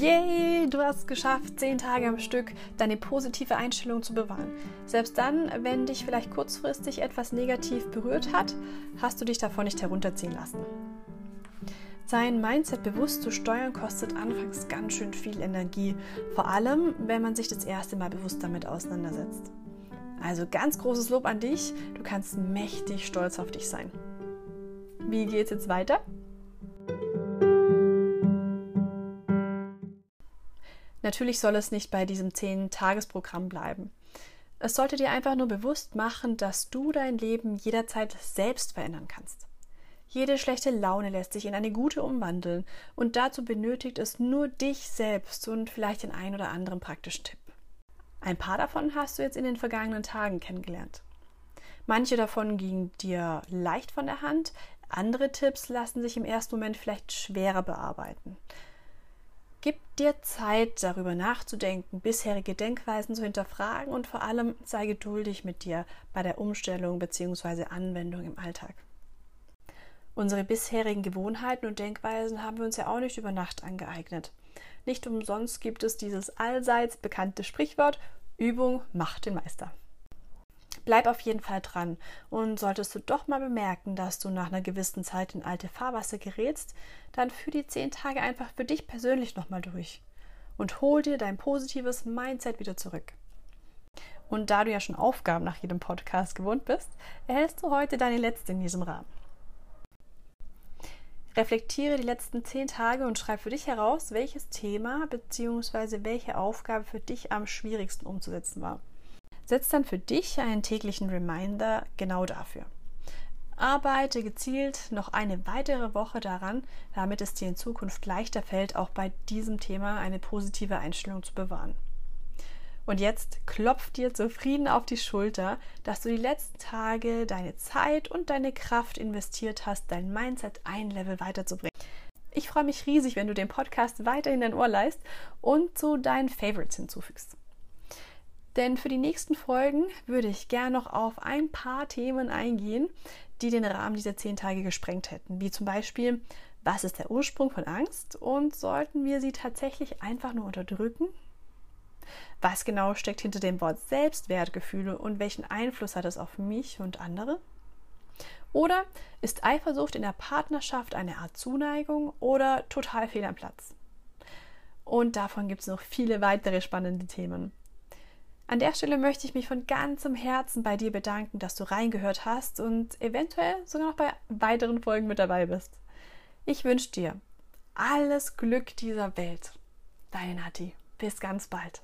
Yay, du hast es geschafft, zehn Tage am Stück deine positive Einstellung zu bewahren. Selbst dann, wenn dich vielleicht kurzfristig etwas negativ berührt hat, hast du dich davon nicht herunterziehen lassen. Sein Mindset bewusst zu steuern kostet anfangs ganz schön viel Energie, vor allem wenn man sich das erste Mal bewusst damit auseinandersetzt. Also ganz großes Lob an dich, du kannst mächtig stolz auf dich sein. Wie geht's jetzt weiter? Natürlich soll es nicht bei diesem 10-Tages-Programm bleiben. Es sollte dir einfach nur bewusst machen, dass du dein Leben jederzeit selbst verändern kannst. Jede schlechte Laune lässt sich in eine gute umwandeln und dazu benötigt es nur dich selbst und vielleicht den ein oder anderen praktischen Tipp. Ein paar davon hast du jetzt in den vergangenen Tagen kennengelernt. Manche davon gingen dir leicht von der Hand, andere Tipps lassen sich im ersten Moment vielleicht schwerer bearbeiten. Gib dir Zeit, darüber nachzudenken, bisherige Denkweisen zu hinterfragen und vor allem sei geduldig mit dir bei der Umstellung bzw. Anwendung im Alltag. Unsere bisherigen Gewohnheiten und Denkweisen haben wir uns ja auch nicht über Nacht angeeignet. Nicht umsonst gibt es dieses allseits bekannte Sprichwort Übung macht den Meister. Bleib auf jeden Fall dran und solltest du doch mal bemerken, dass du nach einer gewissen Zeit in alte Fahrwasser gerätst, dann führ die zehn Tage einfach für dich persönlich nochmal durch und hol dir dein positives Mindset wieder zurück. Und da du ja schon Aufgaben nach jedem Podcast gewohnt bist, erhältst du heute deine letzte in diesem Rahmen. Reflektiere die letzten zehn Tage und schreib für dich heraus, welches Thema bzw. welche Aufgabe für dich am schwierigsten umzusetzen war. Setz dann für dich einen täglichen Reminder genau dafür. Arbeite gezielt noch eine weitere Woche daran, damit es dir in Zukunft leichter fällt, auch bei diesem Thema eine positive Einstellung zu bewahren. Und jetzt klopf dir zufrieden auf die Schulter, dass du die letzten Tage deine Zeit und deine Kraft investiert hast, dein Mindset ein Level weiterzubringen. Ich freue mich riesig, wenn du den Podcast weiter in dein Ohr leist und zu deinen Favorites hinzufügst. Denn für die nächsten Folgen würde ich gern noch auf ein paar Themen eingehen, die den Rahmen dieser zehn Tage gesprengt hätten. Wie zum Beispiel, was ist der Ursprung von Angst und sollten wir sie tatsächlich einfach nur unterdrücken? Was genau steckt hinter dem Wort Selbstwertgefühle und welchen Einfluss hat es auf mich und andere? Oder ist Eifersucht in der Partnerschaft eine Art Zuneigung oder total fehl am Platz? Und davon gibt es noch viele weitere spannende Themen. An der Stelle möchte ich mich von ganzem Herzen bei dir bedanken, dass du reingehört hast und eventuell sogar noch bei weiteren Folgen mit dabei bist. Ich wünsche dir alles Glück dieser Welt. Deine Nati. Bis ganz bald.